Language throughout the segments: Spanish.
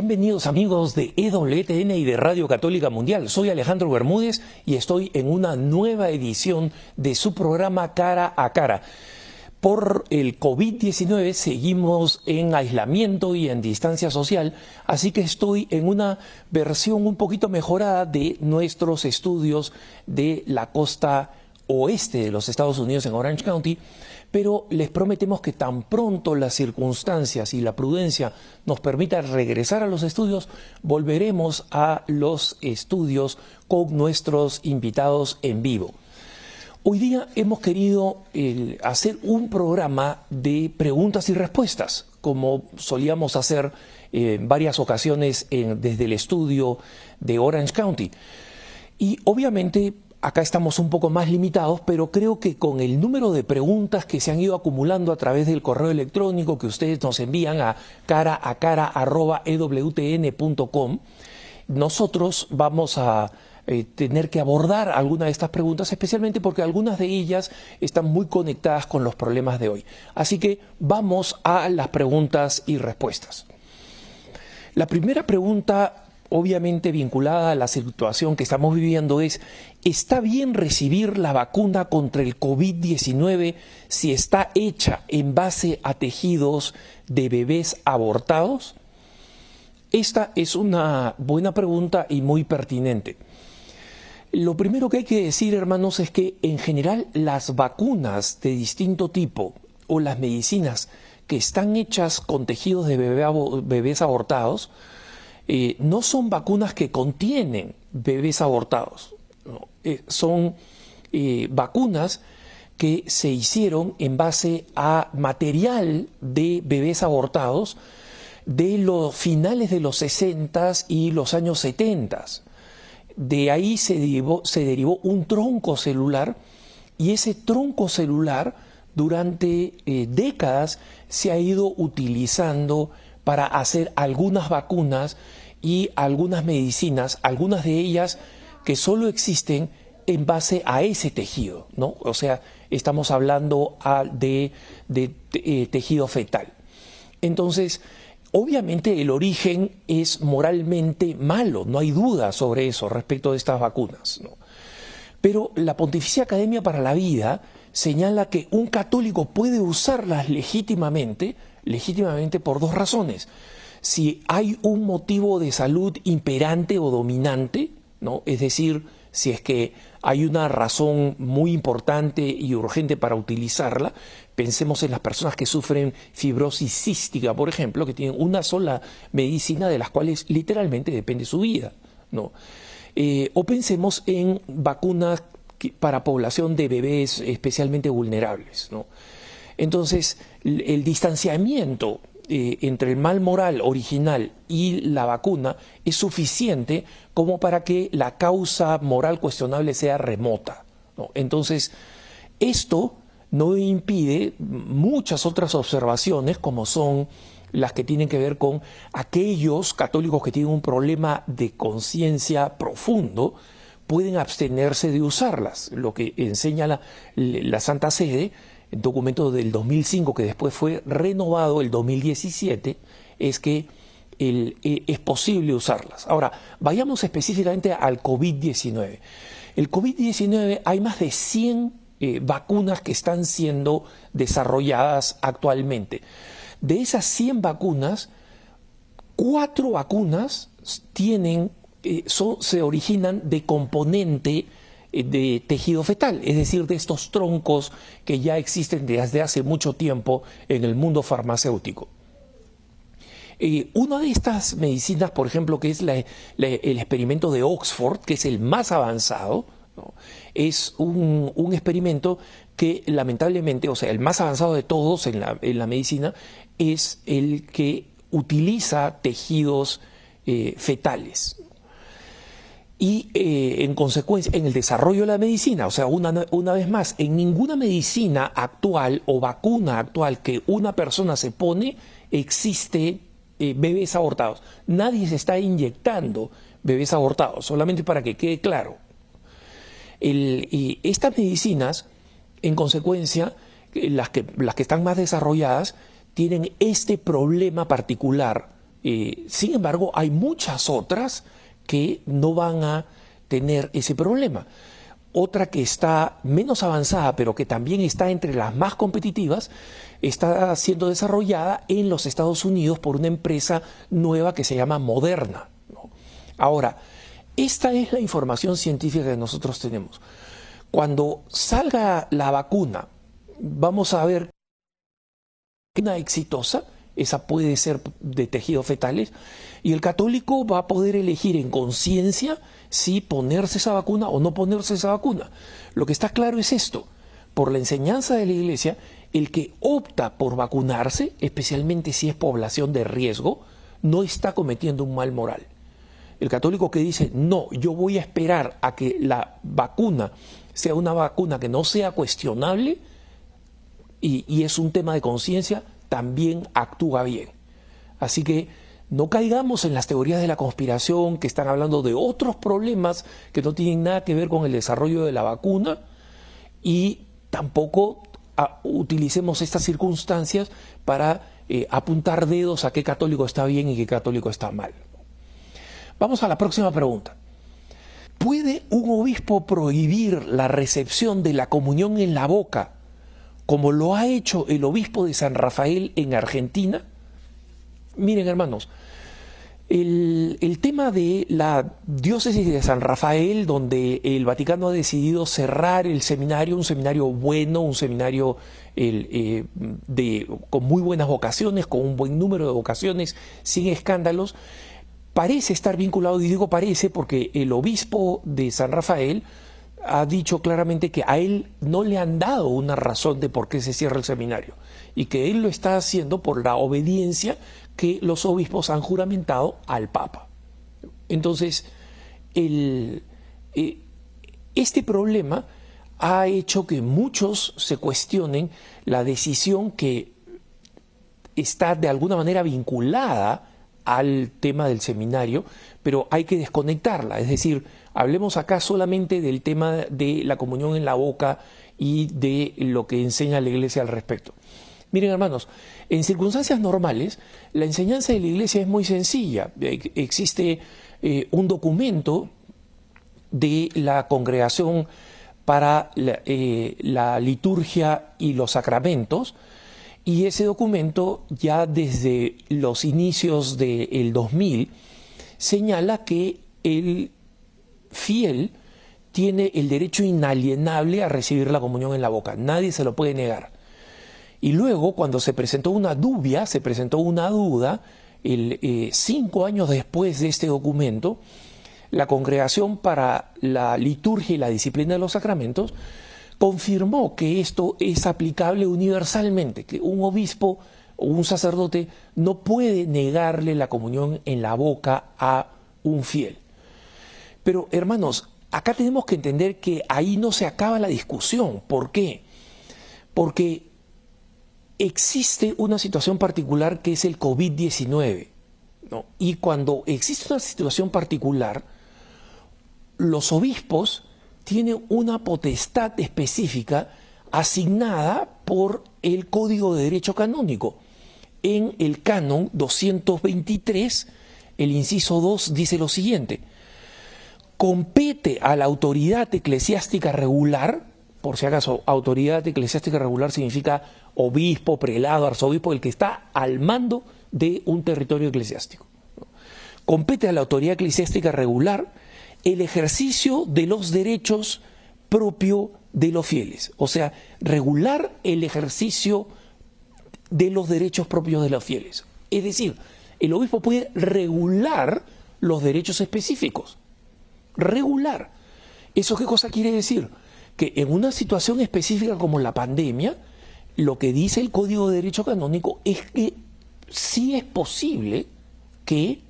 Bienvenidos amigos de EWTN y de Radio Católica Mundial. Soy Alejandro Bermúdez y estoy en una nueva edición de su programa Cara a Cara. Por el COVID-19 seguimos en aislamiento y en distancia social, así que estoy en una versión un poquito mejorada de nuestros estudios de la costa oeste de los Estados Unidos en Orange County pero les prometemos que tan pronto las circunstancias y la prudencia nos permitan regresar a los estudios, volveremos a los estudios con nuestros invitados en vivo. Hoy día hemos querido hacer un programa de preguntas y respuestas, como solíamos hacer en varias ocasiones desde el estudio de Orange County. Y obviamente acá estamos un poco más limitados, pero creo que con el número de preguntas que se han ido acumulando a través del correo electrónico que ustedes nos envían a cara a cara nosotros vamos a eh, tener que abordar algunas de estas preguntas, especialmente porque algunas de ellas están muy conectadas con los problemas de hoy. Así que vamos a las preguntas y respuestas. La primera pregunta obviamente vinculada a la situación que estamos viviendo es, ¿está bien recibir la vacuna contra el COVID-19 si está hecha en base a tejidos de bebés abortados? Esta es una buena pregunta y muy pertinente. Lo primero que hay que decir, hermanos, es que en general las vacunas de distinto tipo o las medicinas que están hechas con tejidos de bebés abortados, eh, no son vacunas que contienen bebés abortados, eh, son eh, vacunas que se hicieron en base a material de bebés abortados de los finales de los 60 y los años 70. De ahí se derivó, se derivó un tronco celular y ese tronco celular durante décadas se ha ido utilizando para hacer algunas vacunas y algunas medicinas, algunas de ellas que solo existen en base a ese tejido, ¿no? O sea, estamos hablando de, eh, tejido fetal. Entonces, obviamente el origen es moralmente malo, no hay duda sobre eso respecto de estas vacunas, Pero la Pontificia Academia para la Vida señala que un católico puede usarlas legítimamente legítimamente por dos razones. Si hay un motivo de salud imperante o dominante, ¿no? es decir, si es que hay una razón muy importante y urgente para utilizarla, pensemos en las personas que sufren fibrosis cística, por ejemplo, que tienen una sola medicina de las cuales literalmente depende su vida. ¿no? Eh, o pensemos en vacunas para población de bebés especialmente vulnerables. ¿no? Entonces, el distanciamiento eh, entre el mal moral original y la vacuna es suficiente como para que la causa moral cuestionable sea remota. Entonces, esto no impide muchas otras observaciones como son las que tienen que ver con aquellos católicos que tienen un problema de conciencia profundo, pueden abstenerse de usarlas. Lo que enseña la Santa Sede documento del 2005 que después fue renovado el 2017 es que el, eh, es posible usarlas. Ahora, vayamos específicamente al COVID-19. El COVID-19 hay más de 100 eh, vacunas que están siendo desarrolladas actualmente. De esas 100 vacunas, cuatro vacunas tienen, eh, se originan de componente de tejido fetal, es decir, de estos troncos que ya existen desde hace mucho tiempo en el mundo farmacéutico. Eh, una de estas medicinas, por ejemplo, que es el experimento de Oxford, que es el más avanzado, es un, experimento que lamentablemente, o sea, el más avanzado de todos en la, medicina, es el que utiliza tejidos eh, fetales y eh, en consecuencia en el desarrollo de la medicina, o sea, una, una, vez más, en ninguna medicina actual o vacuna actual que una persona se pone existe eh, bebés abortados. Nadie se está inyectando bebés abortados, solamente para que quede claro. y estas medicinas, en consecuencia, las que, las que están más desarrolladas, tienen este problema particular Eh, sin embargo, hay muchas otras que no van a tener ese problema. Otra que está menos avanzada, pero que también está entre las más competitivas, está siendo desarrollada en los Estados Unidos por una empresa nueva que se llama Moderna. Ahora, esta es la información científica que nosotros tenemos. Cuando salga la vacuna, vamos a ver una exitosa, esa puede ser de tejidos fetales, y el católico va a poder elegir en conciencia si ponerse esa vacuna o no ponerse esa vacuna. Lo que está claro es esto, por la enseñanza de la Iglesia, el que opta por vacunarse, especialmente si es población de riesgo, no está cometiendo un mal moral. El católico que dice, no, yo voy a esperar a que la vacuna sea una vacuna que no sea cuestionable y, y es un tema de conciencia, también actúa bien. Así que no caigamos en las teorías de la conspiración que están hablando de otros problemas que no tienen nada que ver con el desarrollo de la vacuna y tampoco ah, utilicemos estas circunstancias para eh, apuntar dedos a qué católico está bien y qué católico está mal. Vamos a la próxima pregunta. ¿Puede un obispo prohibir la recepción de la comunión en la boca como lo ha hecho el obispo de San Rafael en Argentina? Miren hermanos, el, tema de la diócesis de San Rafael, donde el Vaticano ha decidido cerrar el seminario, un seminario bueno, un seminario eh, de, con muy buenas vocaciones, con un buen número de vocaciones, sin escándalos, parece estar vinculado, y digo parece porque el obispo de San Rafael ha dicho claramente que a él no le han dado una razón de por qué se cierra el seminario y que él lo está haciendo por la obediencia que los obispos han juramentado al Papa. Entonces, eh, este problema ha hecho que muchos se cuestionen la decisión que está de alguna manera vinculada al tema del seminario, pero hay que desconectarla. Es decir, hablemos acá solamente del tema de la comunión en la boca y de lo que enseña la Iglesia al respecto. Miren hermanos, en circunstancias normales la enseñanza de la Iglesia es muy sencilla. Existe eh, un documento de la congregación para eh, la liturgia y los sacramentos, y ese documento ya desde los inicios del 2000 señala que el fiel tiene el derecho inalienable a recibir la comunión en la boca. Nadie se lo puede negar. Y luego, cuando se presentó una dubia, se presentó una duda, el, eh, cinco años después de este documento, la Congregación para la Liturgia y la Disciplina de los Sacramentos confirmó que esto es aplicable universalmente, que un obispo o un sacerdote no puede negarle la comunión en la boca a un fiel. Pero hermanos, acá tenemos que entender que ahí no se acaba la discusión. ¿Por qué? Porque existe una situación particular que es el COVID-19. Y cuando existe una situación particular, los obispos tiene una potestad específica asignada por el Código de Derecho Canónico. En el canon 223, el inciso 2 dice lo siguiente, compete a la autoridad eclesiástica regular, por si acaso, autoridad eclesiástica regular significa obispo, prelado, arzobispo, el que está al mando de un territorio eclesiástico. Compete a la autoridad eclesiástica regular el ejercicio de los derechos propio de los fieles, o sea, regular el ejercicio de los derechos propios de los fieles. Es decir, el obispo puede regular los derechos específicos. Regular. ¿Eso qué cosa quiere decir? Que en una situación específica como la pandemia, lo que dice el Código de Derecho Canónico es que sí es posible que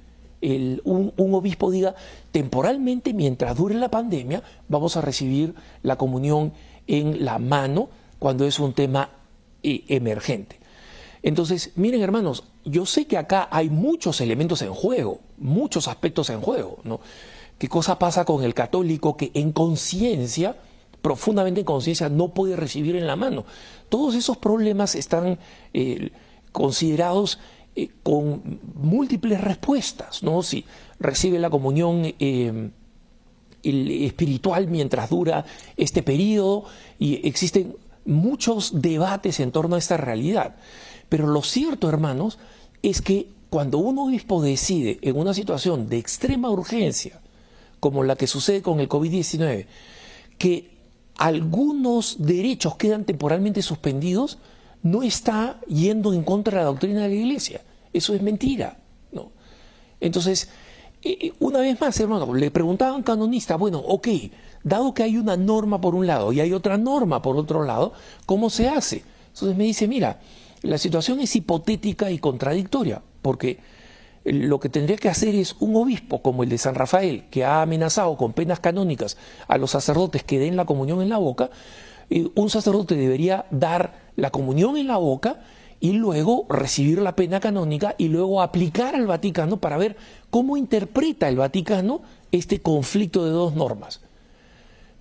un, obispo diga, temporalmente, mientras dure la pandemia, vamos a recibir la comunión en la mano cuando es un tema eh, emergente. Entonces, miren hermanos, yo sé que acá hay muchos elementos en juego, muchos aspectos en juego. ¿Qué cosa pasa con el católico que en conciencia, profundamente en conciencia, no puede recibir en la mano? Todos esos problemas están eh, considerados eh, con múltiples respuestas, ¿no? Si recibe la comunión eh, espiritual mientras dura este periodo y existen muchos debates en torno a esta realidad. Pero lo cierto, hermanos, es que cuando un obispo decide en una situación de extrema urgencia, como la que sucede con el COVID-19, que algunos derechos quedan temporalmente suspendidos, no está yendo en contra de la doctrina de la Iglesia. Eso es mentira. ¿no? Entonces, eh, eh, una vez más, hermano, le preguntaba a un canonista, bueno, ok, dado que hay una norma por un lado y hay otra norma por otro lado, ¿cómo se hace? Entonces me dice, mira, la situación es hipotética y contradictoria, porque lo que tendría que hacer es un obispo como el de San Rafael, que ha amenazado con penas canónicas a los sacerdotes que den la comunión en la boca, un sacerdote debería dar la comunión en la boca y luego recibir la pena canónica y luego aplicar al Vaticano para ver cómo interpreta el Vaticano este conflicto de dos normas.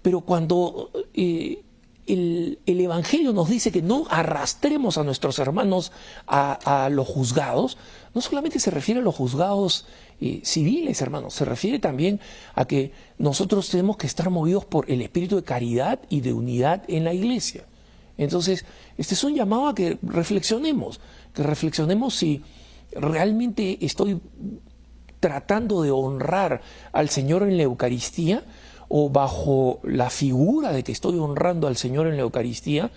Pero cuando eh, el, Evangelio nos dice que no arrastremos a nuestros hermanos a, los juzgados, no solamente se refiere a los juzgados eh, civiles, hermanos, se refiere también a que nosotros tenemos que estar movidos por el espíritu de caridad y de unidad en la iglesia. Entonces, este es un llamado a que reflexionemos, que reflexionemos si realmente estoy tratando de honrar al Señor en la Eucaristía o bajo la figura de que estoy honrando al Señor en la Eucaristía,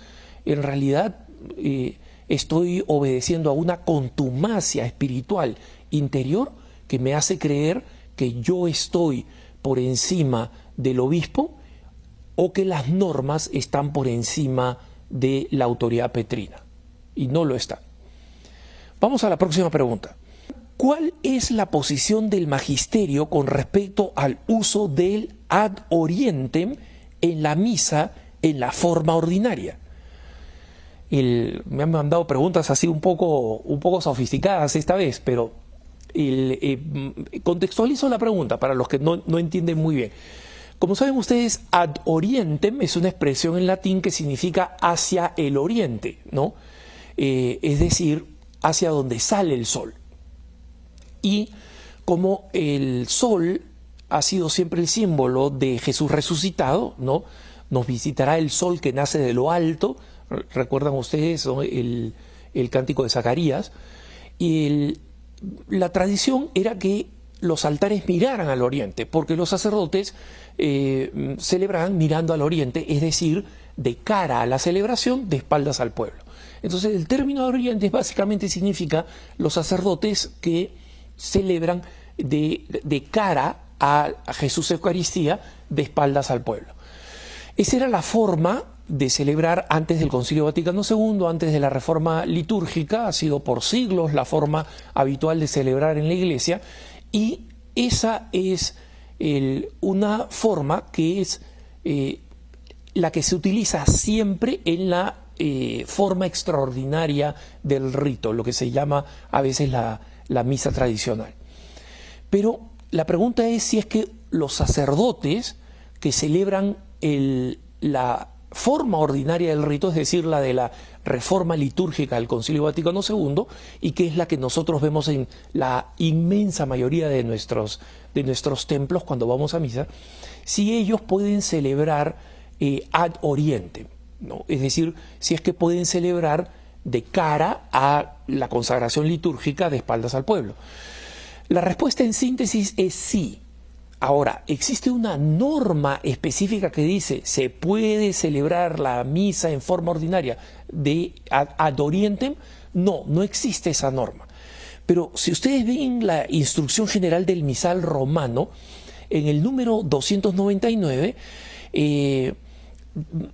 en realidad eh, estoy obedeciendo a una contumacia espiritual interior que me hace creer que yo estoy por encima del obispo o que las normas están por encima de la autoridad petrina. Y no lo está. Vamos a la próxima pregunta. ¿Cuál es la posición del magisterio con respecto al uso del ad orientem en la misa en la forma ordinaria? me han mandado preguntas así un poco, un poco sofisticadas esta vez, pero eh, contextualizo la pregunta para los que no, no entienden muy bien. Como saben ustedes, ad orientem es una expresión en latín que significa hacia el oriente, ¿no? Eh, es decir, hacia donde sale el sol. Y como el sol ha sido siempre el símbolo de Jesús resucitado, ¿no? Nos visitará el sol que nace de lo alto, recuerdan ustedes el, cántico de Zacarías, y la tradición era que los altares miraran al oriente, porque los sacerdotes eh, celebraban mirando al oriente, es decir, de cara a la celebración, de espaldas al pueblo. Entonces el término oriente básicamente significa los sacerdotes que celebran de, de cara a Jesús Eucaristía, de espaldas al pueblo. Esa era la forma de celebrar antes del Concilio Vaticano II, antes de la reforma litúrgica, ha sido por siglos la forma habitual de celebrar en la Iglesia, y esa es una forma que es eh, la que se utiliza siempre en la eh, forma extraordinaria del rito, lo que se llama a veces la, misa tradicional. Pero la pregunta es si es que los sacerdotes que celebran la forma ordinaria del rito, es decir, la de la reforma litúrgica del Concilio Vaticano II, y que es la que nosotros vemos en la inmensa mayoría de nuestros, de nuestros templos cuando vamos a misa, si ellos pueden celebrar eh, ad oriente, ¿no? es decir, si es que pueden celebrar de cara a la consagración litúrgica de espaldas al pueblo. La respuesta en síntesis es sí. Ahora, ¿existe una norma específica que dice se puede celebrar la misa en forma ordinaria de ad, orientem? No, no existe esa norma. Pero si ustedes ven la instrucción general del misal romano, en el número 299, eh,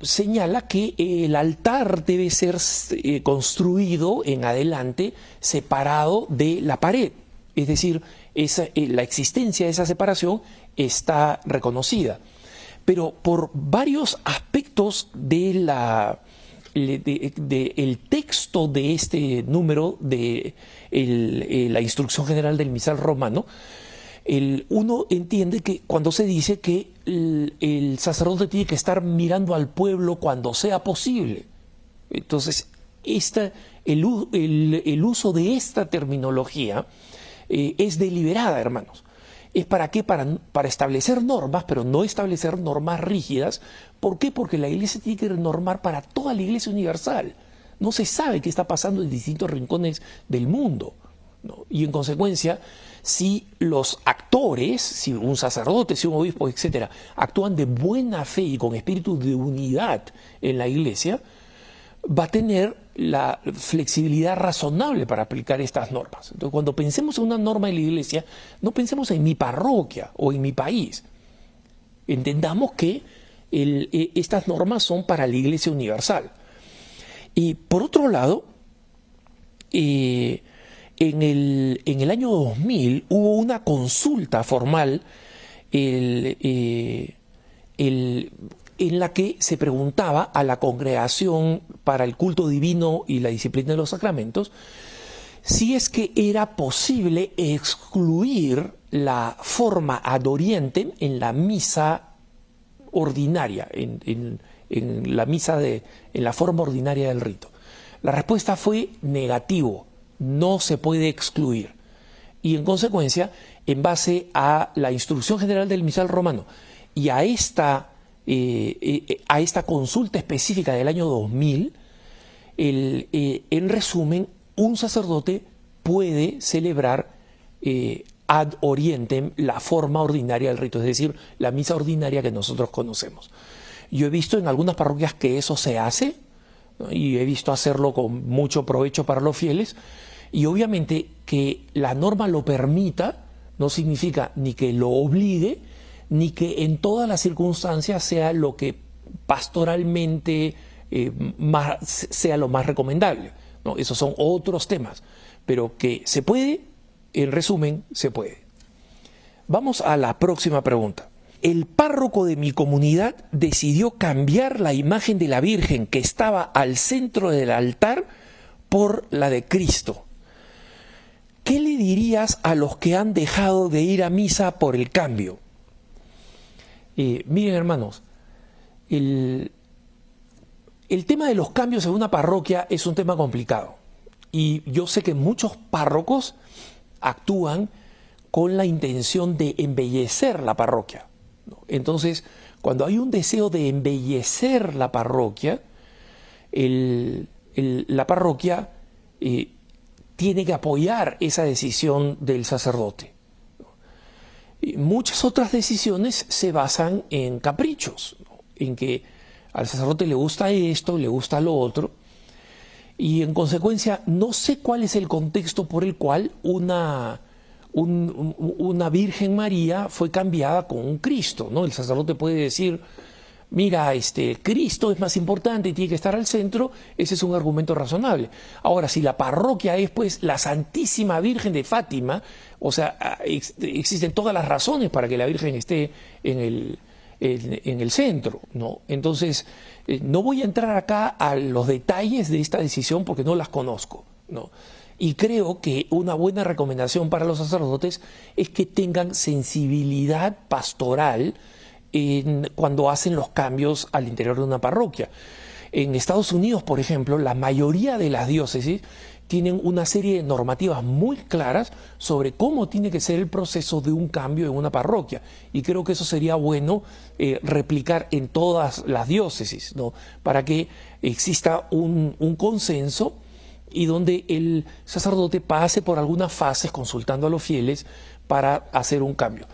señala que el altar debe ser eh, construido en adelante separado de la pared. Es decir, eh, la existencia de esa separación está reconocida. Pero por varios aspectos de la, texto de este número de eh, la instrucción general del misal romano, el, uno entiende que cuando se dice que el, sacerdote tiene que estar mirando al pueblo cuando sea posible. Entonces, esta, el, uso de esta terminología eh, es deliberada, hermanos. ¿Es para qué? Para, para establecer normas, pero no establecer normas rígidas. ¿Por qué? Porque la iglesia tiene que normar para toda la iglesia universal. No se sabe qué está pasando en distintos rincones del mundo. Y en consecuencia, si los actores, si un sacerdote, si un obispo, etcétera, actúan de buena fe y con espíritu de unidad en la iglesia, va a tener la flexibilidad razonable para aplicar estas normas. Entonces, cuando pensemos en una norma en la iglesia, no pensemos en mi parroquia o en mi país. Entendamos que e, estas normas son para la iglesia universal. Y por otro lado, eh, en, el, en, el, año 2000 hubo una consulta formal eh, en la que se preguntaba a la congregación para el culto divino y la disciplina de los sacramentos si es que era posible excluir la forma ad orientem en la misa ordinaria, en, en, la misa de, en la forma ordinaria del rito. La respuesta fue negativo, no se puede excluir. Y en consecuencia, en base a la instrucción general del misal romano y a esta, eh, eh, a esta consulta específica del año 2000, el, eh, en resumen, un sacerdote puede celebrar ad orientem la forma ordinaria del rito, es decir, la misa ordinaria que nosotros conocemos. Yo he visto en algunas parroquias que eso se hace y he visto hacerlo con mucho provecho para los fieles y obviamente que la norma lo permita no significa ni que lo obligue ni que en todas las circunstancias sea lo que pastoralmente eh, sea lo más recomendable. ¿no? Esos son otros temas, pero que se puede, en resumen, se puede. Vamos a la próxima pregunta el párroco de mi comunidad decidió cambiar la imagen de la Virgen que estaba al centro del altar por la de Cristo. ¿Qué le dirías a los que han dejado de ir a misa por el cambio? Miren hermanos, el, el tema de los cambios en una parroquia es un tema complicado. Y yo sé que muchos párrocos actúan con la intención de embellecer la parroquia. Entonces, cuando hay un deseo de embellecer la parroquia, la parroquia eh, tiene que apoyar esa decisión del sacerdote. Muchas otras decisiones se basan en caprichos, en que al sacerdote le gusta esto, le gusta lo otro, y en consecuencia no sé cuál es el contexto por el cual una una Virgen María fue cambiada con un Cristo, ¿no? El sacerdote puede decir, mira, este, Cristo es más importante y tiene que estar al centro, ese es un argumento razonable. Ahora, si la parroquia es pues la Santísima Virgen de Fátima, o sea, ah, existen todas las razones para que la Virgen esté en el, en, el centro, ¿no? Entonces, eh, no voy a entrar acá a los detalles de esta decisión porque no las conozco, ¿no? Y creo que una buena recomendación para los sacerdotes es que tengan sensibilidad pastoral en, cuando hacen los cambios al interior de una parroquia. En Estados Unidos, por ejemplo, la mayoría de las diócesis tienen una serie de normativas muy claras sobre cómo tiene que ser el proceso de un cambio en una parroquia. Y creo que eso sería bueno eh, replicar en todas las diócesis, ¿no? para que exista un, un consenso y donde el sacerdote pase por algunas fases consultando a los fieles para hacer un cambio.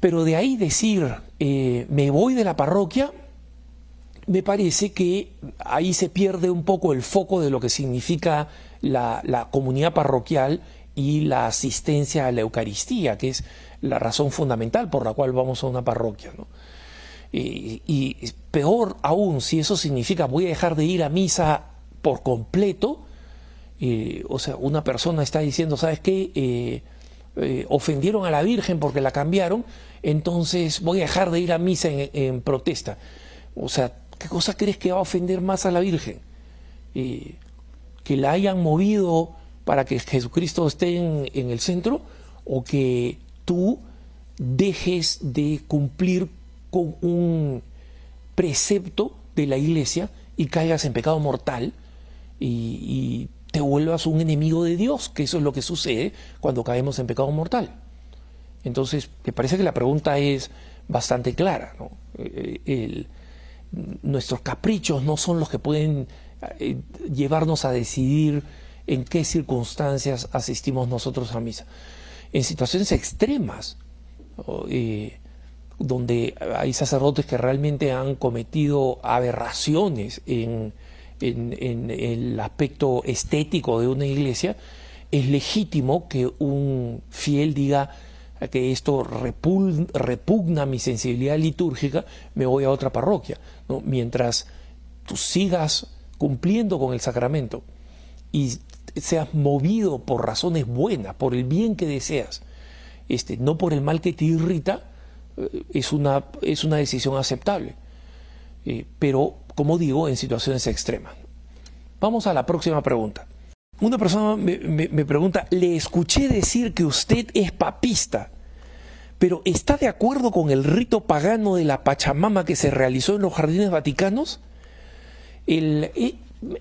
Pero de ahí decir, eh, me voy de la parroquia, me parece que ahí se pierde un poco el foco de lo que significa la, comunidad parroquial y la asistencia a la Eucaristía, que es la razón fundamental por la cual vamos a una parroquia. Y, y, peor aún, si eso significa voy a dejar de ir a misa por completo, o sea, una persona está diciendo, ¿sabes qué? Eh, eh, ofendieron a la Virgen porque la cambiaron, entonces voy a dejar de ir a misa en, protesta. O sea, ¿qué cosa crees que va a ofender más a la Virgen? Eh, ¿Que la hayan movido para que Jesucristo esté en, el centro o que tú dejes de cumplir con un precepto de la iglesia y caigas en pecado mortal y, te vuelvas un enemigo de Dios, que eso es lo que sucede cuando caemos en pecado mortal. Entonces, me parece que la pregunta es bastante clara. Eh, nuestros caprichos no son los que pueden eh, llevarnos a decidir en qué circunstancias asistimos nosotros a misa. En situaciones extremas, eh, donde hay sacerdotes que realmente han cometido aberraciones en, el aspecto estético de una iglesia, es legítimo que un fiel diga que esto repugna mi sensibilidad litúrgica, me voy a otra parroquia. Mientras tú sigas cumpliendo con el sacramento y seas movido por razones buenas, por el bien que deseas, este, no por el mal que te irrita, eh, es una, es una decisión aceptable. Eh, pero, como digo, en situaciones extremas. Vamos a la próxima pregunta. Una persona me, pregunta, le escuché decir que usted es papista, pero ¿está de acuerdo con el rito pagano de la Pachamama que se realizó en los jardines vaticanos? El,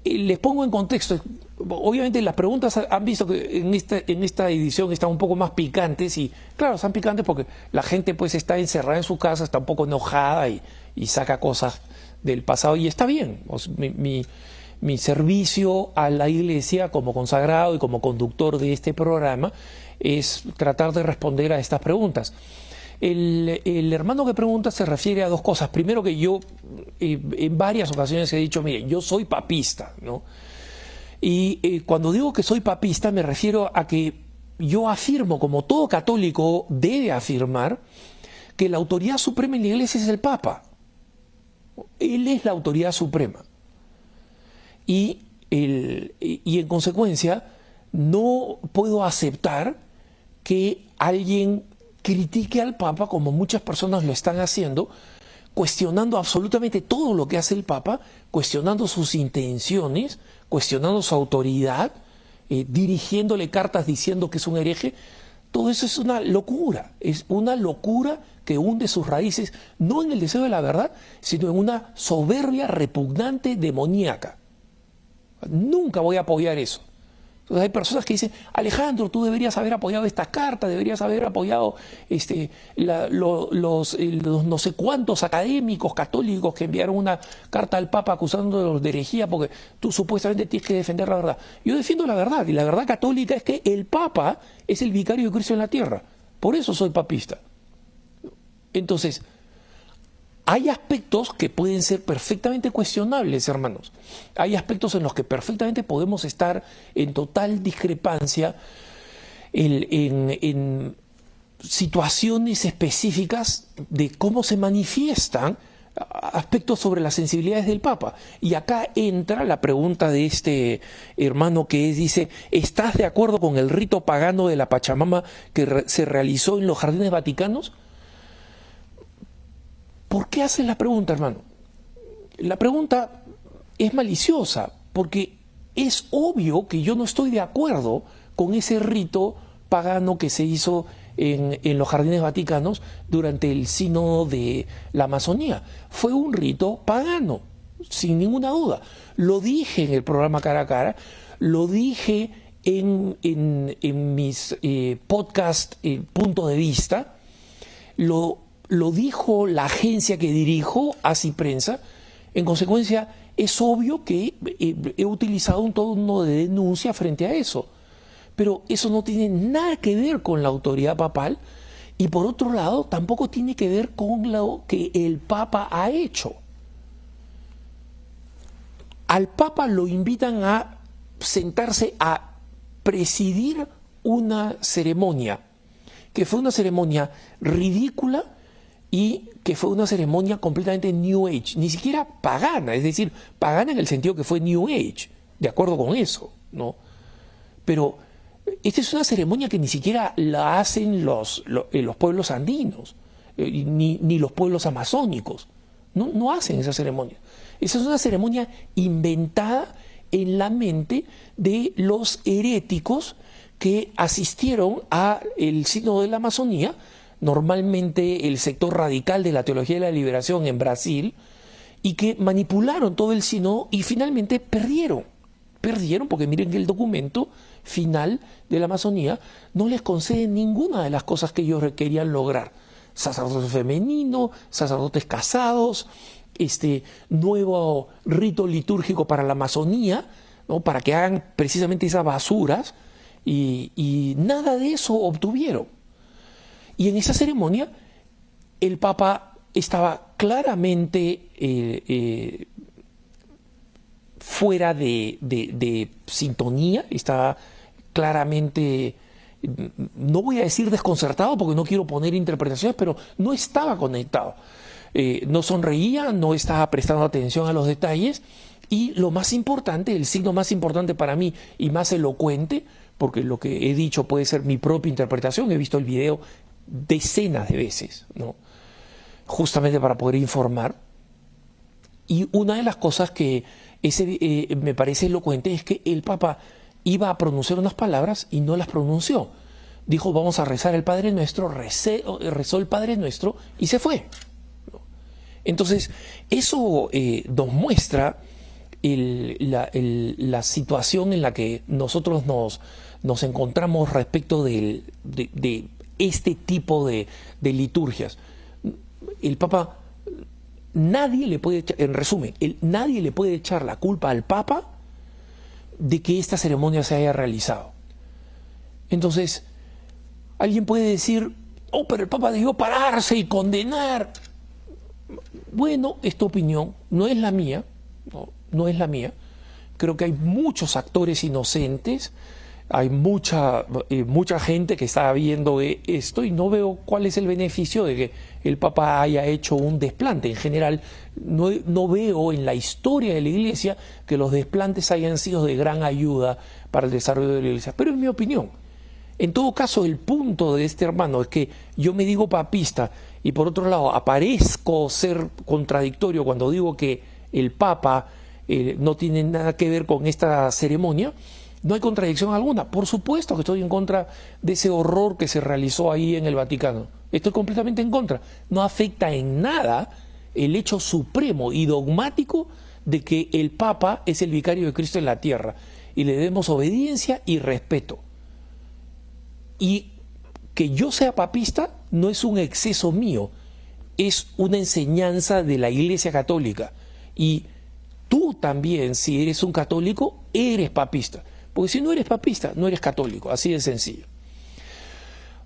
les pongo en contexto, obviamente las preguntas han visto que en esta, en esta edición están un poco más picantes y claro, están picantes porque la gente pues está encerrada en su casa, está un poco enojada y, saca cosas del pasado y está bien. Servicio a la iglesia como consagrado y como conductor de este programa es tratar de responder a estas preguntas. El, hermano que pregunta se refiere a dos cosas. Primero que yo eh, en varias ocasiones he dicho, mire, yo soy papista, ¿no? Y eh, cuando digo que soy papista me refiero a que yo afirmo, como todo católico debe afirmar, que la autoridad suprema en la iglesia es el Papa. Él es la autoridad suprema. Y, y en consecuencia, no puedo aceptar que alguien critique al Papa como muchas personas lo están haciendo, cuestionando absolutamente todo lo que hace el Papa, cuestionando sus intenciones, cuestionando su autoridad, eh, dirigiéndole cartas diciendo que es un hereje. Todo eso es una locura, es una locura que hunde sus raíces no en el deseo de la verdad, sino en una soberbia repugnante demoníaca. Nunca voy a apoyar eso hay personas que dicen, Alejandro, tú deberías haber apoyado esta carta, deberías haber apoyado este, los, no sé cuántos académicos católicos que enviaron una carta al Papa acusándolos de herejía porque tú supuestamente tienes que defender la verdad. Yo defiendo la verdad y la verdad católica es que el Papa es el vicario de Cristo en la tierra. Por eso soy papista. Entonces, hay aspectos que pueden ser perfectamente cuestionables, hermanos. Hay aspectos en los que perfectamente podemos estar en total discrepancia en, situaciones específicas de cómo se manifiestan aspectos sobre las sensibilidades del Papa. Y acá entra la pregunta de este hermano que dice, ¿estás de acuerdo con el rito pagano de la Pachamama que se realizó en los jardines vaticanos? ¿Por qué haces la pregunta, hermano? La pregunta es maliciosa, porque es obvio que yo no estoy de acuerdo con ese rito pagano que se hizo en, los jardines vaticanos durante el sínodo de la Amazonía. Fue un rito pagano, sin ninguna duda. Lo dije en el programa Cara a Cara, lo dije en, mis eh, podcast eh, Punto de Vista, lo lo dijo la agencia que dirijo, Así Prensa, en consecuencia es obvio que he, utilizado un tono de denuncia frente a eso. Pero eso no tiene nada que ver con la autoridad papal y por otro lado tampoco tiene que ver con lo que el Papa ha hecho. Al Papa lo invitan a sentarse a presidir una ceremonia, que fue una ceremonia ridícula, y que fue una ceremonia completamente New Age, ni siquiera pagana, es decir, pagana en el sentido que fue New Age, de acuerdo con eso, ¿no? Pero esta es una ceremonia que ni siquiera la hacen los, eh, los, pueblos andinos, eh, ni, ni, los pueblos amazónicos, no, no hacen esa ceremonia. Esa es una ceremonia inventada en la mente de los heréticos que asistieron a el signo de la Amazonía normalmente el sector radical de la teología de la liberación en Brasil, y que manipularon todo el sino y finalmente perdieron. Perdieron porque miren que el documento final de la Amazonía no les concede ninguna de las cosas que ellos querían lograr. Sacerdotes femeninos, sacerdotes casados, este nuevo rito litúrgico para la Amazonía, ¿no? para que hagan precisamente esas basuras, y, nada de eso obtuvieron. Y en esa ceremonia el Papa estaba claramente eh, eh, fuera de, sintonía, estaba claramente, no voy a decir desconcertado porque no quiero poner interpretaciones, pero no estaba conectado. Eh, no sonreía, no estaba prestando atención a los detalles y lo más importante, el signo más importante para mí y más elocuente, porque lo que he dicho puede ser mi propia interpretación, he visto el video decenas de veces, ¿no? justamente para poder informar. Y una de las cosas que ese, eh, me parece elocuente es que el Papa iba a pronunciar unas palabras y no las pronunció. Dijo, vamos a rezar el Padre Nuestro, rezó el Padre Nuestro y se fue. Entonces, eso eh, nos muestra la, situación en la que nosotros nos, nos encontramos respecto de, este tipo de, liturgias. El Papa nadie le puede, en resumen, nadie le puede echar la culpa al Papa de que esta ceremonia se haya realizado. Entonces, alguien puede decir, oh, pero el Papa debió pararse y condenar. Bueno, esta opinión no es la mía, no, no es la mía. Creo que hay muchos actores inocentes hay mucha, mucha gente que está viendo eh, esto y no veo cuál es el beneficio de que el Papa haya hecho un desplante. En general, no, no, veo en la historia de la Iglesia que los desplantes hayan sido de gran ayuda para el desarrollo de la Iglesia. Pero en mi opinión. En todo caso, el punto de este hermano es que yo me digo papista y por otro lado aparezco ser contradictorio cuando digo que el Papa eh, no tiene nada que ver con esta ceremonia no hay contradicción alguna. Por supuesto que estoy en contra de ese horror que se realizó ahí en el Vaticano. Estoy completamente en contra. No afecta en nada el hecho supremo y dogmático de que el Papa es el vicario de Cristo en la tierra y le demos obediencia y respeto. Y que yo sea papista no es un exceso mío, es una enseñanza de la Iglesia Católica. Y tú también, si eres un católico, eres papista. Porque si no eres papista, no eres católico, así de sencillo.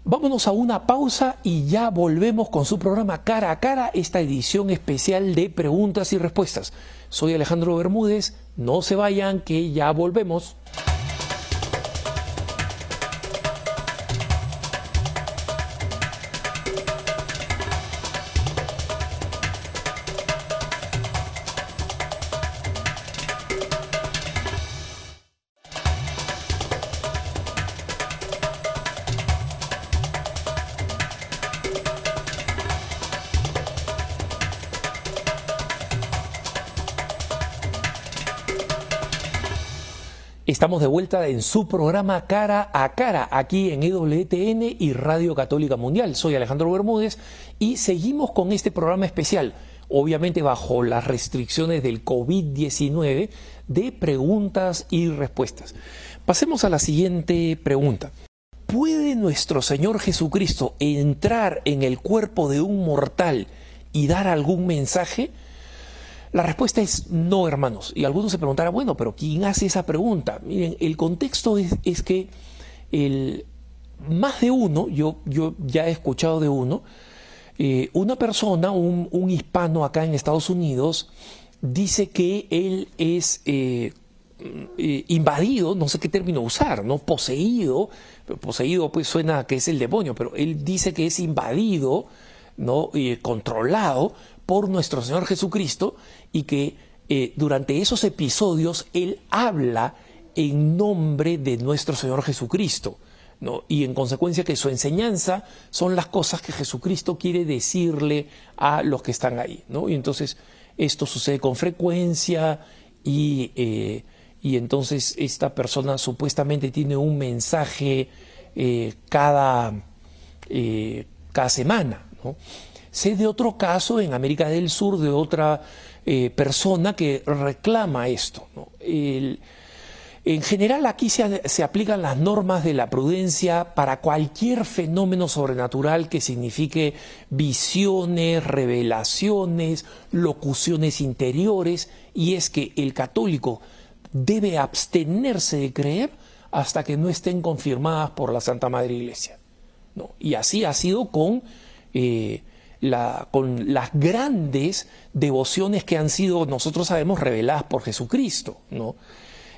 Vámonos a una pausa y ya volvemos con su programa Cara a Cara, esta edición especial de preguntas y respuestas. Soy Alejandro Bermúdez, no se vayan que ya volvemos. Estamos de vuelta en su programa Cara a Cara, aquí en EWTN y Radio Católica Mundial. Soy Alejandro Bermúdez y seguimos con este programa especial, obviamente bajo las restricciones del COVID-19, de preguntas y respuestas. Pasemos a la siguiente pregunta. ¿Puede nuestro Señor Jesucristo entrar en el cuerpo de un mortal y dar algún mensaje? La respuesta es no, hermanos. Y algunos se preguntarán, bueno, pero ¿quién hace esa pregunta? Miren, el contexto es, que el, más de uno, yo, yo ya he escuchado de uno, eh, una persona, un, hispano acá en Estados Unidos, dice que él es eh, eh, invadido, no sé qué término usar, ¿no? Poseído, poseído pues suena que es el demonio, pero él dice que es invadido, ¿no? controlado por nuestro Señor Jesucristo y que eh, durante esos episodios Él habla en nombre de nuestro Señor Jesucristo. Y en consecuencia que su enseñanza son las cosas que Jesucristo quiere decirle a los que están ahí. ¿no? Y entonces esto sucede con frecuencia y, eh, y entonces esta persona supuestamente tiene un mensaje eh, cada, cada semana. Sé de otro caso en América del Sur de otra eh, persona que reclama esto. En general aquí se, aplican las normas de la prudencia para cualquier fenómeno sobrenatural que signifique visiones, revelaciones, locuciones interiores, y es que el católico debe abstenerse de creer hasta que no estén confirmadas por la Santa Madre Iglesia. Y así ha sido con, eh, la, con las grandes devociones que han sido, nosotros sabemos, reveladas por Jesucristo.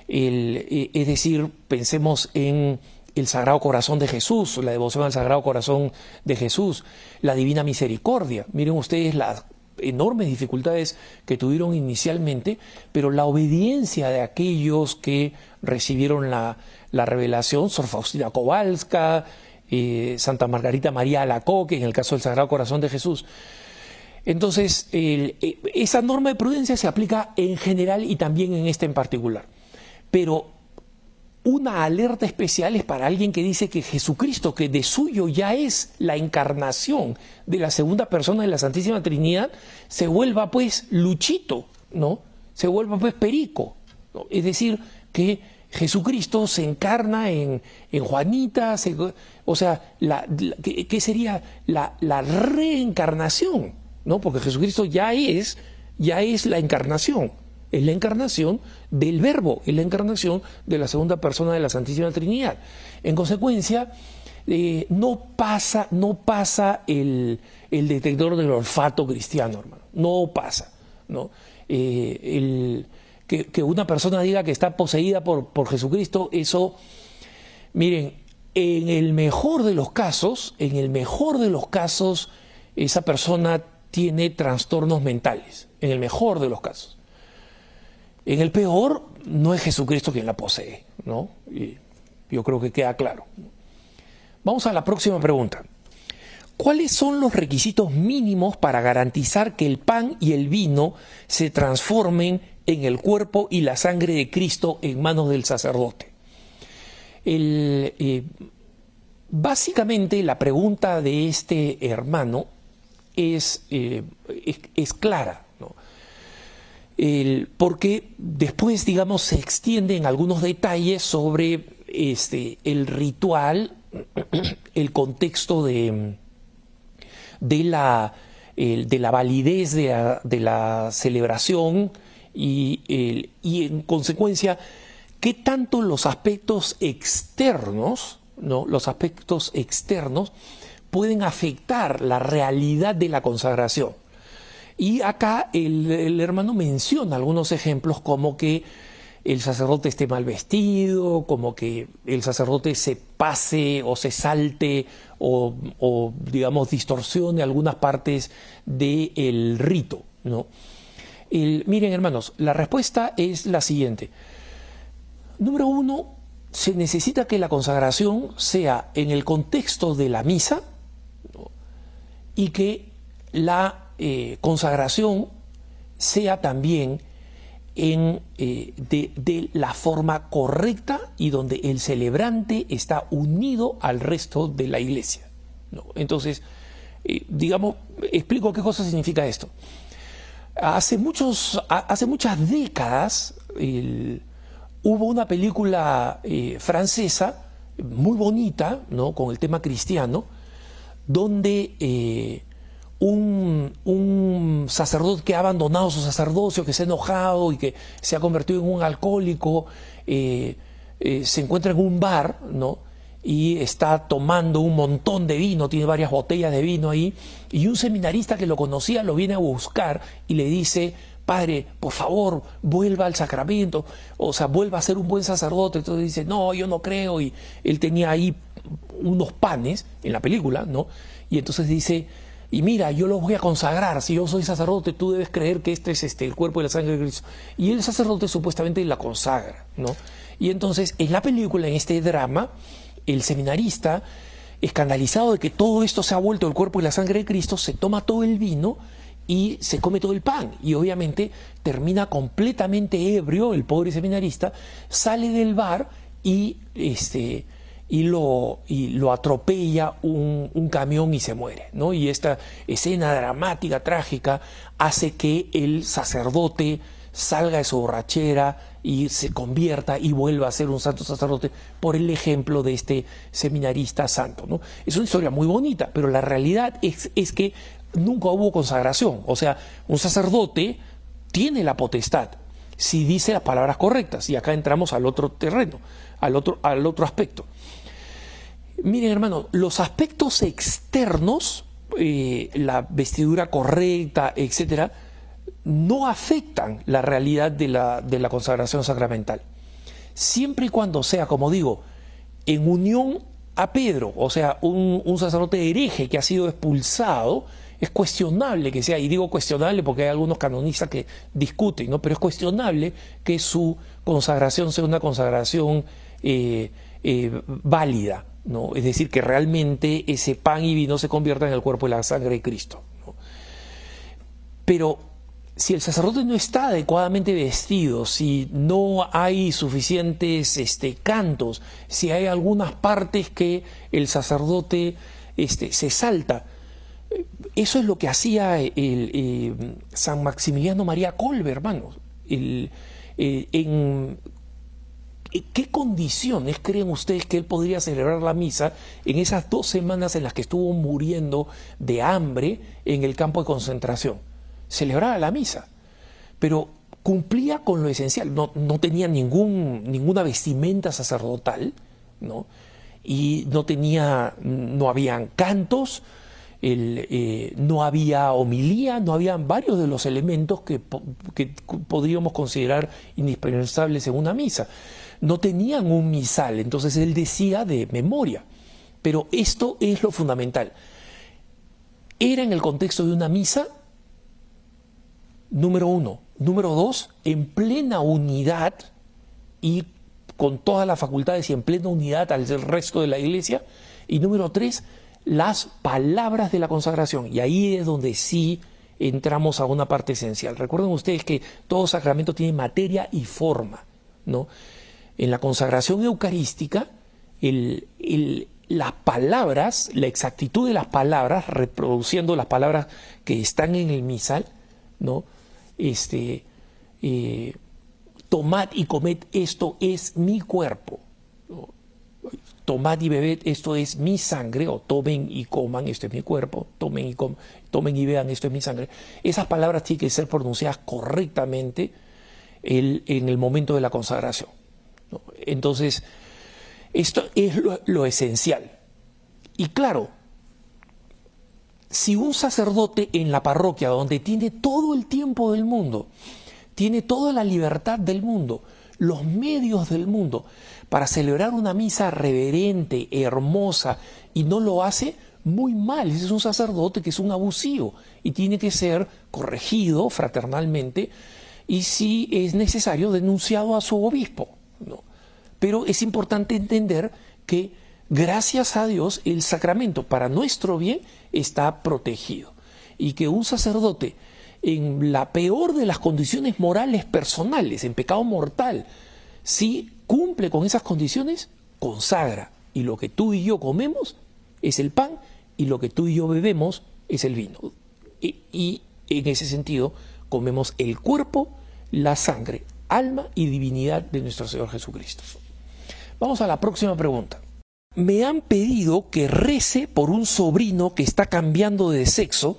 Eh, es decir, pensemos en el Sagrado Corazón de Jesús, la devoción al Sagrado Corazón de Jesús, la Divina Misericordia. Miren ustedes las enormes dificultades que tuvieron inicialmente, pero la obediencia de aquellos que recibieron la, revelación, Sor Faustina Kowalska, Santa Margarita María Alacoque, en el caso del Sagrado Corazón de Jesús. Entonces, eh, esa norma de prudencia se aplica en general y también en este en particular pero una alerta especial es para alguien que dice que Jesucristo, que de suyo ya es la encarnación de la segunda persona de la Santísima Trinidad, se vuelva pues luchito, ¿no? Se vuelva pues perico. Es decir, que Jesucristo se encarna en, Juanita, o sea, ¿qué, sería la, la, reencarnación? ¿no? Porque Jesucristo ya es, ya es la encarnación es la encarnación del verbo, es la encarnación de la segunda persona de la Santísima Trinidad. En consecuencia, eh, no pasa, no pasa el, detector del olfato cristiano, hermano. No pasa. ¿no? Eh, que, una persona diga que está poseída por, por Jesucristo, eso, miren, en el mejor de los casos, en el mejor de los casos, esa persona tiene trastornos mentales, en el mejor de los casos. En el peor, no es Jesucristo quien la posee, ¿no? Y yo creo que queda claro. Vamos a la próxima pregunta. ¿Cuáles son los requisitos mínimos para garantizar que el pan y el vino se transformen en el cuerpo y la sangre de Cristo en manos del sacerdote? Eh, básicamente la pregunta de este hermano es, eh, es clara porque después, digamos, se extienden algunos detalles sobre este, el ritual, el contexto de, de, la, de la validez de la, celebración y, y, en consecuencia, qué tanto los aspectos externos, ¿no? los aspectos externos, pueden afectar la realidad de la consagración. Y acá el, hermano menciona algunos ejemplos como que el sacerdote esté mal vestido, como que el sacerdote se pase o se salte o, digamos, distorsione algunas partes del rito. ¿no? Miren, hermanos, la respuesta es la siguiente. Número uno, se necesita que la consagración sea en el contexto de la misa y que la eh, consagración sea también en, eh, de, la forma correcta y donde el celebrante está unido al resto de la iglesia. Entonces, eh, digamos, explico qué cosa significa esto. Hace, muchos, hace muchas décadas hubo una película francesa muy bonita, ¿no? con el tema cristiano, donde un, sacerdote que ha abandonado su sacerdocio, que se ha enojado y que se ha convertido en un alcohólico, eh, eh, se encuentra en un bar, ¿no? Y está tomando un montón de vino, tiene varias botellas de vino ahí, y un seminarista que lo conocía lo viene a buscar y le dice, Padre, por favor, vuelva al sacramento, o sea, vuelva a ser un buen sacerdote. Entonces dice, no, yo no creo, y él tenía ahí unos panes en la película, ¿no? Y entonces dice, y mira, yo los voy a consagrar, si yo soy sacerdote, tú debes creer que este es este, el cuerpo y la sangre de Cristo. Y el sacerdote supuestamente la consagra, ¿no? Y entonces, en la película, en este drama, el seminarista, escandalizado de que todo esto se ha vuelto el cuerpo y la sangre de Cristo, se toma todo el vino y se come todo el pan. Y obviamente termina completamente ebrio, el pobre seminarista, sale del bar y este y lo, y lo atropella un, un, camión y se muere. ¿no? Y esta escena dramática, trágica, hace que el sacerdote salga de su borrachera y se convierta y vuelva a ser un santo sacerdote por el ejemplo de este seminarista santo. ¿no? Es una historia muy bonita, pero la realidad es, es que nunca hubo consagración. O sea, un sacerdote tiene la potestad si dice las palabras correctas. Y acá entramos al otro terreno, al otro, al otro aspecto. Miren, hermano, los aspectos externos, eh, la vestidura correcta, etcétera, no afectan la realidad de la, de la consagración sacramental. Siempre y cuando sea, como digo, en unión a Pedro, o sea, un, un sacerdote hereje que ha sido expulsado, es cuestionable que sea, y digo cuestionable porque hay algunos canonistas que discuten, ¿no? pero es cuestionable que su consagración sea una consagración eh, eh, válida, ¿no? es decir, que realmente ese pan y vino se convierta en el cuerpo y la sangre de Cristo. Pero si el sacerdote no está adecuadamente vestido, si no hay suficientes este, cantos, si hay algunas partes que el sacerdote este, se salta, eso es lo que hacía el, eh, San Maximiliano María Colbe, hermanos. Eh, en, qué condiciones creen ustedes que él podría celebrar la misa en esas dos semanas en las que estuvo muriendo de hambre en el campo de concentración? Celebraba la misa, pero cumplía con lo esencial, no, no tenía ningún, ninguna vestimenta sacerdotal, ¿no? y no tenía, no habían cantos, eh, no había homilía, no había varios de los elementos que, podríamos considerar indispensables en una misa. No tenían un misal, entonces él decía de memoria. Pero esto es lo fundamental. Era en el contexto de una misa, número uno. Número dos, en plena unidad y con todas las facultades y en plena unidad al resto de la iglesia. Y número tres, las palabras de la consagración. Y ahí es donde sí entramos a una parte esencial. Recuerden ustedes que todo sacramento tiene materia y forma. ¿no? En la consagración eucarística, las palabras, la exactitud de las palabras, reproduciendo las palabras que están en el misal, ¿no? Este, eh, tomad y comed, esto es mi cuerpo tomad y bebed, esto es mi sangre, o tomen y coman, esto es mi cuerpo, tomen y, tomen y vean, esto es mi sangre. Esas palabras tienen que ser pronunciadas correctamente en el momento de la consagración. Entonces, esto es lo esencial. Y claro, si un sacerdote en la parroquia, donde tiene todo el tiempo del mundo, tiene toda la libertad del mundo, los medios del mundo, para celebrar una misa reverente, hermosa, y no lo hace muy mal. Ese es un sacerdote que es un abusivo y tiene que ser corregido fraternalmente y si es necesario denunciado a su obispo. ¿no? Pero es importante entender que gracias a Dios el sacramento para nuestro bien está protegido y que un sacerdote en la peor de las condiciones morales personales, en pecado mortal, si cumple con esas condiciones, consagra. Y lo que tú y yo comemos es el pan y lo que tú y yo bebemos es el vino. Y, en ese sentido comemos el cuerpo, la sangre, alma y divinidad de nuestro Señor Jesucristo. Vamos a la próxima pregunta. Me han pedido que rece por un sobrino que está cambiando de sexo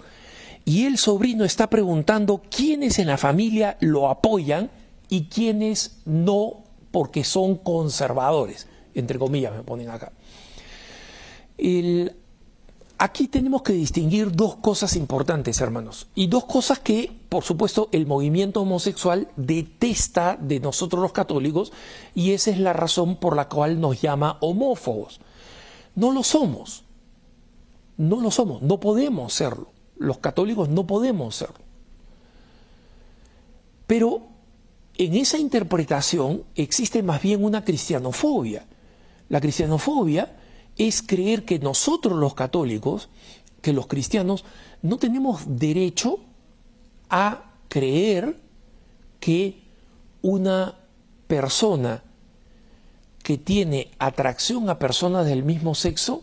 y el sobrino está preguntando quiénes en la familia lo apoyan y quiénes no porque son conservadores, entre comillas me ponen acá. Aquí tenemos que distinguir dos cosas importantes, hermanos, y dos cosas que, por supuesto, el movimiento homosexual detesta de nosotros los católicos, y esa es la razón por la cual nos llama homófobos. No lo somos, no lo somos, no podemos serlo. Los católicos no podemos serlo. Pero en esa interpretación existe más bien una cristianofobia. La cristianofobia es creer que nosotros los católicos, que los cristianos, no tenemos derecho a creer que una persona que tiene atracción a personas del mismo sexo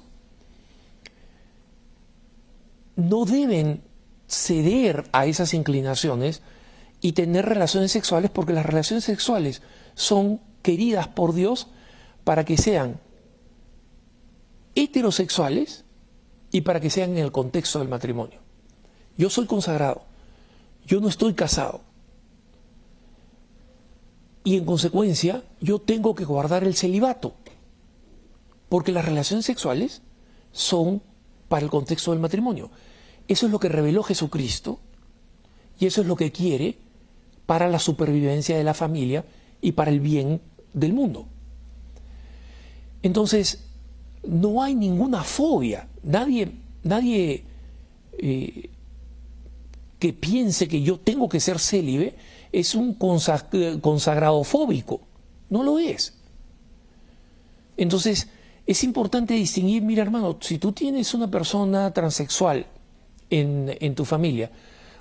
no deben ceder a esas inclinaciones y tener relaciones sexuales porque las relaciones sexuales son queridas por Dios para que sean heterosexuales y para que sean en el contexto del matrimonio. Yo soy consagrado, yo no estoy casado. Y en consecuencia, yo tengo que guardar el celibato, porque las relaciones sexuales son para el contexto del matrimonio. Eso es lo que reveló Jesucristo y eso es lo que quiere para la supervivencia de la familia y para el bien del mundo. Entonces, no hay ninguna fobia. Nadie, nadie eh, que piense que yo tengo que ser célibe es un consagrado fóbico. No lo es. Entonces, es importante distinguir, mira hermano, si tú tienes una persona transexual en, en tu familia,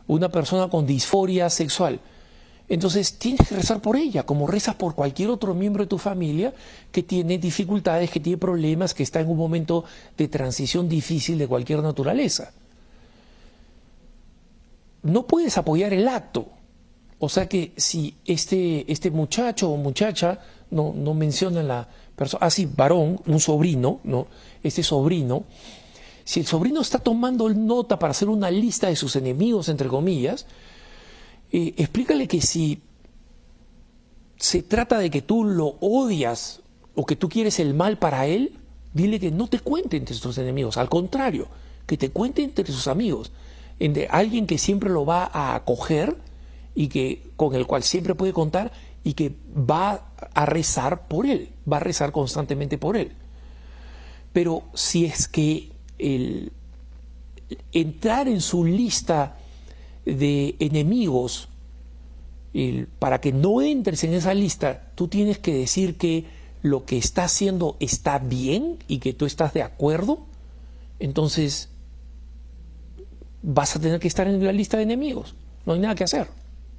una persona con disforia sexual, entonces tienes que rezar por ella, como rezas por cualquier otro miembro de tu familia que tiene dificultades, que tiene problemas, que está en un momento de transición difícil de cualquier naturaleza. No puedes apoyar el acto. O sea que si este, este muchacho o muchacha, no, no menciona la persona, así, ah, varón, un sobrino, ¿no? Este sobrino, si el sobrino está tomando nota para hacer una lista de sus enemigos, entre comillas, eh, explícale que si se trata de que tú lo odias o que tú quieres el mal para él, dile que no te cuente entre sus enemigos, al contrario, que te cuente entre sus amigos, entre alguien que siempre lo va a acoger y que con el cual siempre puede contar y que va a rezar por él, va a rezar constantemente por él. Pero si es que el entrar en su lista de enemigos, para que no entres en esa lista, tú tienes que decir que lo que está haciendo está bien y que tú estás de acuerdo, entonces vas a tener que estar en la lista de enemigos. No hay nada que hacer.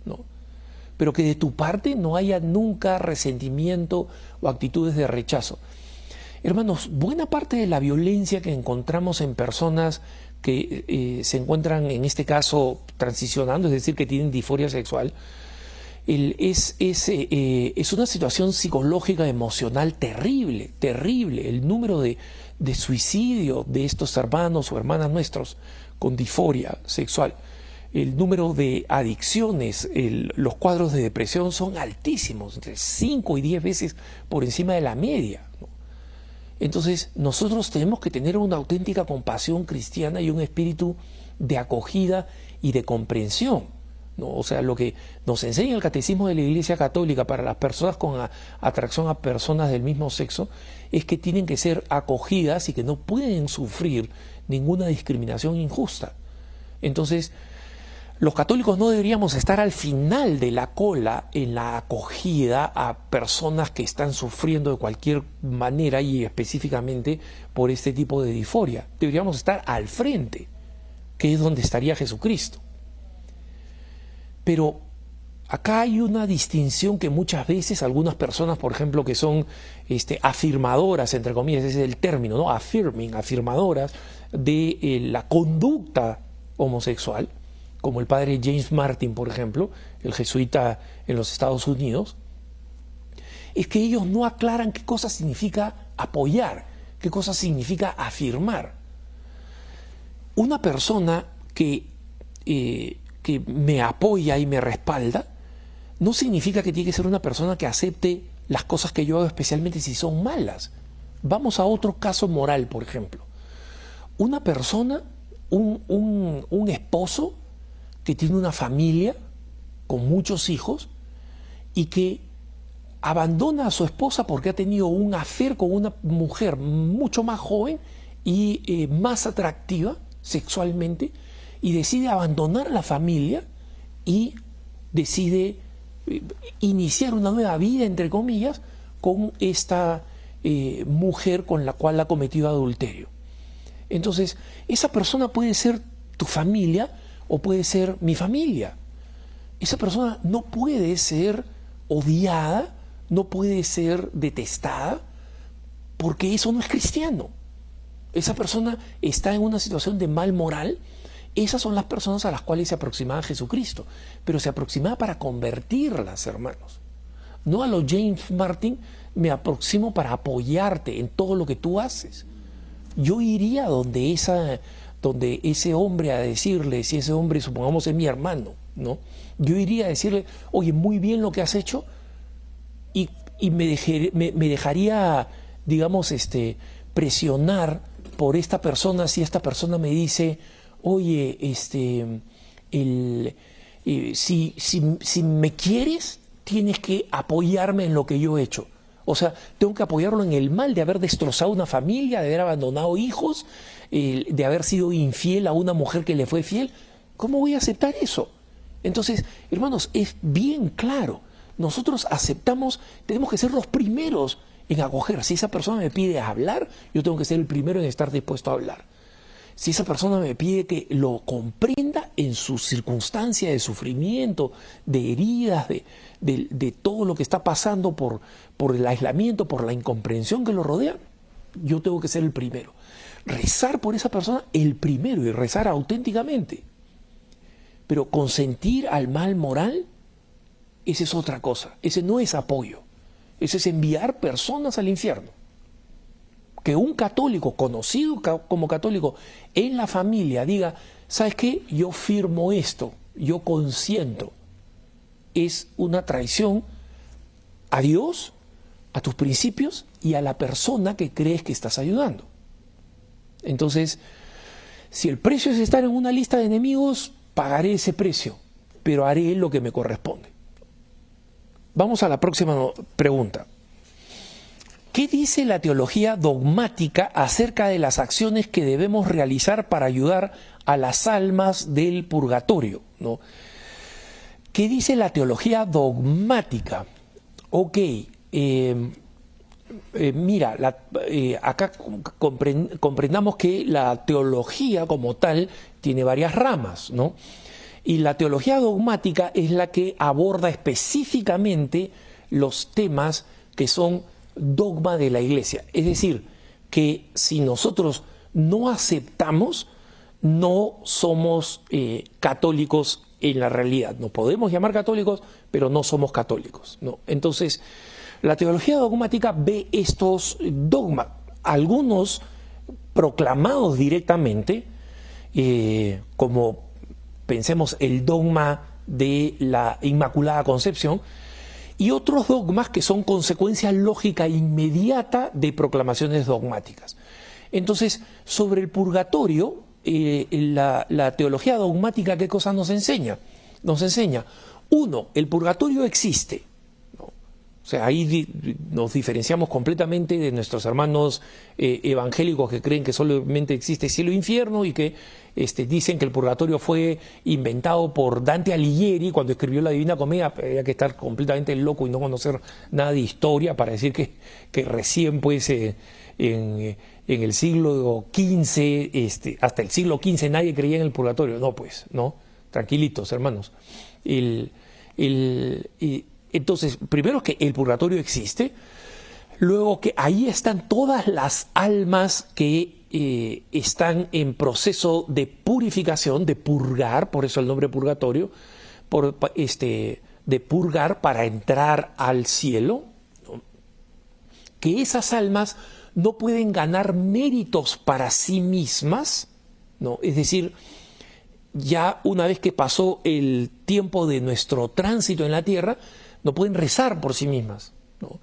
¿no? Pero que de tu parte no haya nunca resentimiento o actitudes de rechazo. Hermanos, buena parte de la violencia que encontramos en personas que eh, se encuentran en este caso transicionando, es decir, que tienen disforia sexual, es, es, eh, es, una situación psicológica, emocional terrible, terrible. El número de, de suicidio de estos hermanos o hermanas nuestros con disforia sexual, el número de adicciones, los cuadros de depresión son altísimos, entre 5 y 10 veces por encima de la media. Entonces nosotros tenemos que tener una auténtica compasión cristiana y un espíritu de acogida y de comprensión. ¿no? O sea, lo que nos enseña el catecismo de la Iglesia Católica para las personas con atracción a personas del mismo sexo es que tienen que ser acogidas y que no pueden sufrir ninguna discriminación injusta. Entonces, los católicos no deberíamos estar al final de la cola en la acogida a personas que están sufriendo de cualquier manera y específicamente por este tipo de disforia. Deberíamos estar al frente, que es donde estaría Jesucristo. Pero acá hay una distinción que muchas veces algunas personas, por ejemplo, que son este, afirmadoras, entre comillas, ese es el término, ¿no? Affirming, afirmadoras de eh, la conducta homosexual, como el padre James Martin, por ejemplo, el jesuita en los Estados Unidos, es que ellos no aclaran qué cosa significa apoyar, qué cosa significa afirmar. Una persona que, eh, que me apoya y me respalda, no significa que tiene que ser una persona que acepte las cosas que yo hago, especialmente si son malas. Vamos a otro caso moral, por ejemplo. Una persona, un, un, un esposo, que tiene una familia con muchos hijos y que abandona a su esposa porque ha tenido un afer con una mujer mucho más joven y eh, más atractiva sexualmente y decide abandonar la familia y decide eh, iniciar una nueva vida, entre comillas, con esta eh, mujer con la cual ha cometido adulterio. Entonces, esa persona puede ser tu familia, o puede ser mi familia. Esa persona no puede ser odiada, no puede ser detestada, porque eso no es cristiano. Esa persona está en una situación de mal moral Esas son las personas a las cuales se aproximaba Jesucristo, pero se aproximaba para convertirlas, hermanos. No a los James Martin, me aproximo para apoyarte en todo lo que tú haces. Yo iría donde, esa, donde ese hombre a decirle, si ese hombre supongamos es mi hermano, ¿no? Yo iría a decirle, oye, muy bien lo que has hecho y, me, me, dejaría, digamos, este, presionar por esta persona si esta persona me dice, oye, este, el, eh, si, si, si me quieres, tienes que apoyarme en lo que yo he hecho. O sea, tengo que apoyarlo en el mal de haber destrozado una familia, de haber abandonado hijos, de haber sido infiel a una mujer que le fue fiel. ¿Cómo voy a aceptar eso? Entonces, hermanos, es bien claro. Nosotros aceptamos, tenemos que ser los primeros en acoger. Si esa persona me pide hablar, yo tengo que ser el primero en estar dispuesto a hablar. Si esa persona me pide que lo comprenda en su circunstancia de sufrimiento, de heridas, de, de, todo lo que está pasando por, por el aislamiento, por la incomprensión que lo rodea, yo tengo que ser el primero. Rezar por esa persona el primero y rezar auténticamente. Pero consentir al mal moral, esa es otra cosa. Ese no es apoyo. Ese es enviar personas al infierno. Que un católico, conocido como católico, en la familia diga, ¿sabes qué? Yo firmo esto, yo consiento es una traición a Dios, a tus principios y a la persona que crees que estás ayudando. Entonces, si el precio es estar en una lista de enemigos, pagaré ese precio, pero haré lo que me corresponde. Vamos a la próxima pregunta. ¿Qué dice la teología dogmática acerca de las acciones que debemos realizar para ayudar a las almas del purgatorio? ¿no? ¿Qué dice la teología dogmática? Ok, eh, eh, mira, eh, acá comprendamos que la teología como tal tiene varias ramas, ¿no? Y la teología dogmática es la que aborda específicamente los temas que son dogma de la iglesia. Es decir, que si nosotros no aceptamos, no somos católicos en la realidad. Nos podemos llamar católicos, pero no somos católicos. Entonces, la teología dogmática ve estos dogmas, algunos proclamados directamente, eh, como pensemos el dogma de la Inmaculada Concepción, y otros dogmas que son consecuencia lógica inmediata de proclamaciones dogmáticas. Entonces, sobre el purgatorio, eh, la, teología dogmática, ¿qué cosa nos enseña? Nos enseña, uno, el purgatorio existe. O sea, ahí nos diferenciamos completamente de nuestros hermanos eh, evangélicos que creen que solamente existe cielo e infierno y que este, dicen que el purgatorio fue inventado por Dante Alighieri cuando escribió la Divina Comedia. Había que estar completamente loco y no conocer nada de historia para decir que, que recién pues eh, en en el siglo XV, este, hasta el siglo XV nadie creía en el purgatorio. No, pues, no, tranquilitos, hermanos. El, entonces, primero que el purgatorio existe, luego que ahí están todas las almas que eh, están en proceso de purificación, de purgar, por eso el nombre purgatorio, este, de purgar para entrar al cielo, que esas almas no pueden ganar méritos para sí mismas, ¿no? Es decir, ya una vez que pasó el tiempo de nuestro tránsito en la tierra, no pueden rezar por sí mismas, ¿no?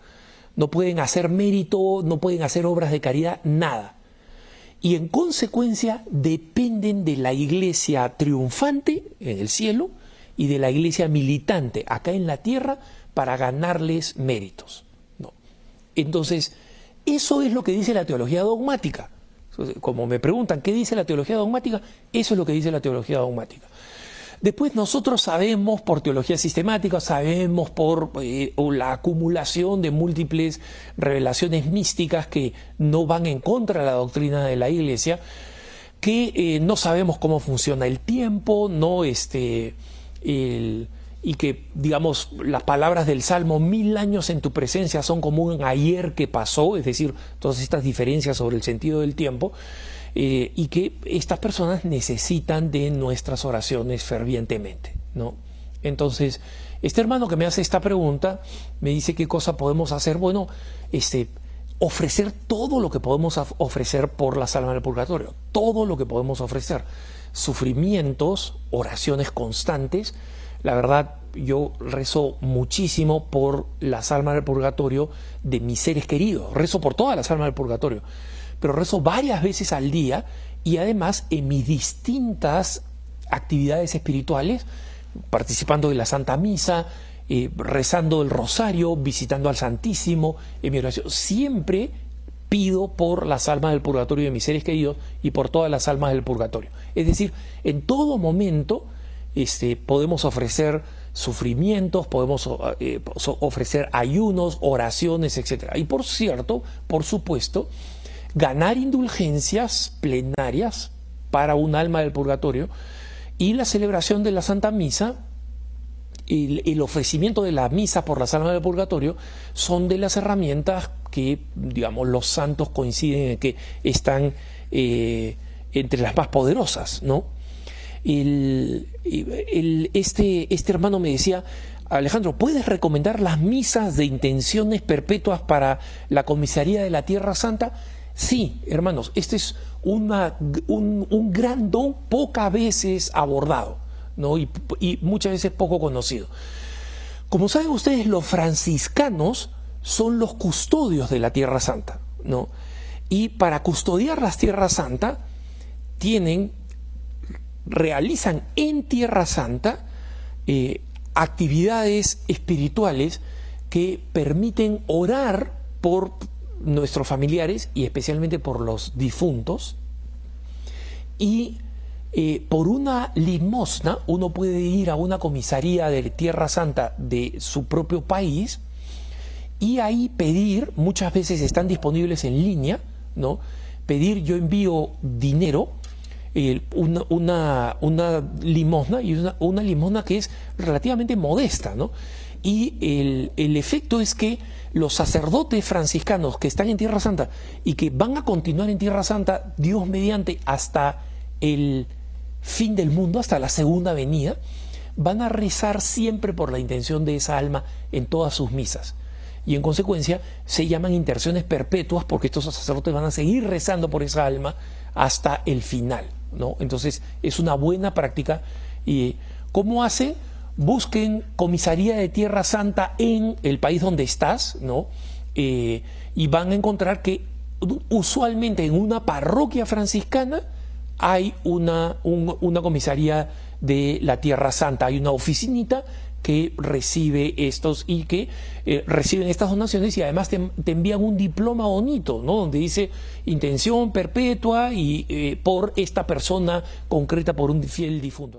no pueden hacer mérito, no pueden hacer obras de caridad, nada. Y en consecuencia dependen de la iglesia triunfante en el cielo y de la iglesia militante acá en la tierra para ganarles méritos. ¿no? Entonces, eso es lo que dice la teología dogmática. Como me preguntan, ¿qué dice la teología dogmática? Eso es lo que dice la teología dogmática. Después nosotros sabemos por teología sistemática, sabemos por eh, la acumulación de múltiples revelaciones místicas que no van en contra de la doctrina de la Iglesia, que eh, no sabemos cómo funciona el tiempo, no este, y que, digamos, las palabras del Salmo, mil años en tu presencia son como un ayer que pasó, es decir, todas estas diferencias sobre el sentido del tiempo. Eh, y que estas personas necesitan de nuestras oraciones fervientemente, ¿no? Entonces, este hermano que me hace esta pregunta me dice qué cosa podemos hacer. Bueno, este, ofrecer todo lo que podemos ofrecer por las almas del purgatorio, todo lo que podemos ofrecer. Sufrimientos, oraciones constantes. La verdad, yo rezo muchísimo por las almas del purgatorio de mis seres queridos. Rezo por todas las almas del purgatorio. Pero rezo varias veces al día y además en mis distintas actividades espirituales participando de la Santa Misa, eh, rezando el rosario, visitando al Santísimo, en mi oración. Siempre pido por las almas del purgatorio de mis seres queridos y por todas las almas del purgatorio. Es decir, en todo momento este, podemos ofrecer sufrimientos, podemos eh, ofrecer ayunos, oraciones, etc. Y por cierto, por supuesto, ganar indulgencias plenarias para un alma del purgatorio y la celebración de la Santa Misa, el ofrecimiento de la misa por las almas del purgatorio son de las herramientas que, digamos, los santos coinciden en que están eh, entre las más poderosas, ¿no? este, este hermano me decía, Alejandro, ¿puedes recomendar las misas de intenciones perpetuas para la comisaría de la Tierra Santa? Sí, hermanos, este es una, un, gran don pocas veces abordado ¿no? y, muchas veces poco conocido. Como saben ustedes, los franciscanos son los custodios de la Tierra Santa. ¿no? Y para custodiar la Tierra Santa, tienen, realizan en Tierra Santa eh, actividades espirituales que permiten orar por nuestros familiares y especialmente por los difuntos. Y eh, por una limosna uno puede ir a una comisaría de Tierra Santa de su propio país y ahí pedir, muchas veces están disponibles en línea, ¿no? Pedir, yo envío dinero, una, una, limosna y una, una, limosna que es relativamente modesta, ¿no? Y el, el efecto es que los sacerdotes franciscanos que están en Tierra Santa y que van a continuar en Tierra Santa, Dios mediante, hasta el fin del mundo, hasta la segunda venida, van a rezar siempre por la intención de esa alma en todas sus misas. Y en consecuencia se llaman intercesiones perpetuas porque estos sacerdotes van a seguir rezando por esa alma hasta el final. ¿no? Entonces es una buena práctica. ¿Y cómo hacen? Busquen comisaría de Tierra Santa en el país donde estás, ¿no? Eh, y van a encontrar que usualmente en una parroquia franciscana hay una, una comisaría de la Tierra Santa, hay una oficinita que recibe estos y que eh, reciben estas donaciones y además te, envían un diploma bonito, ¿no? Donde dice intención perpetua y eh, por esta persona concreta, por un fiel difunto.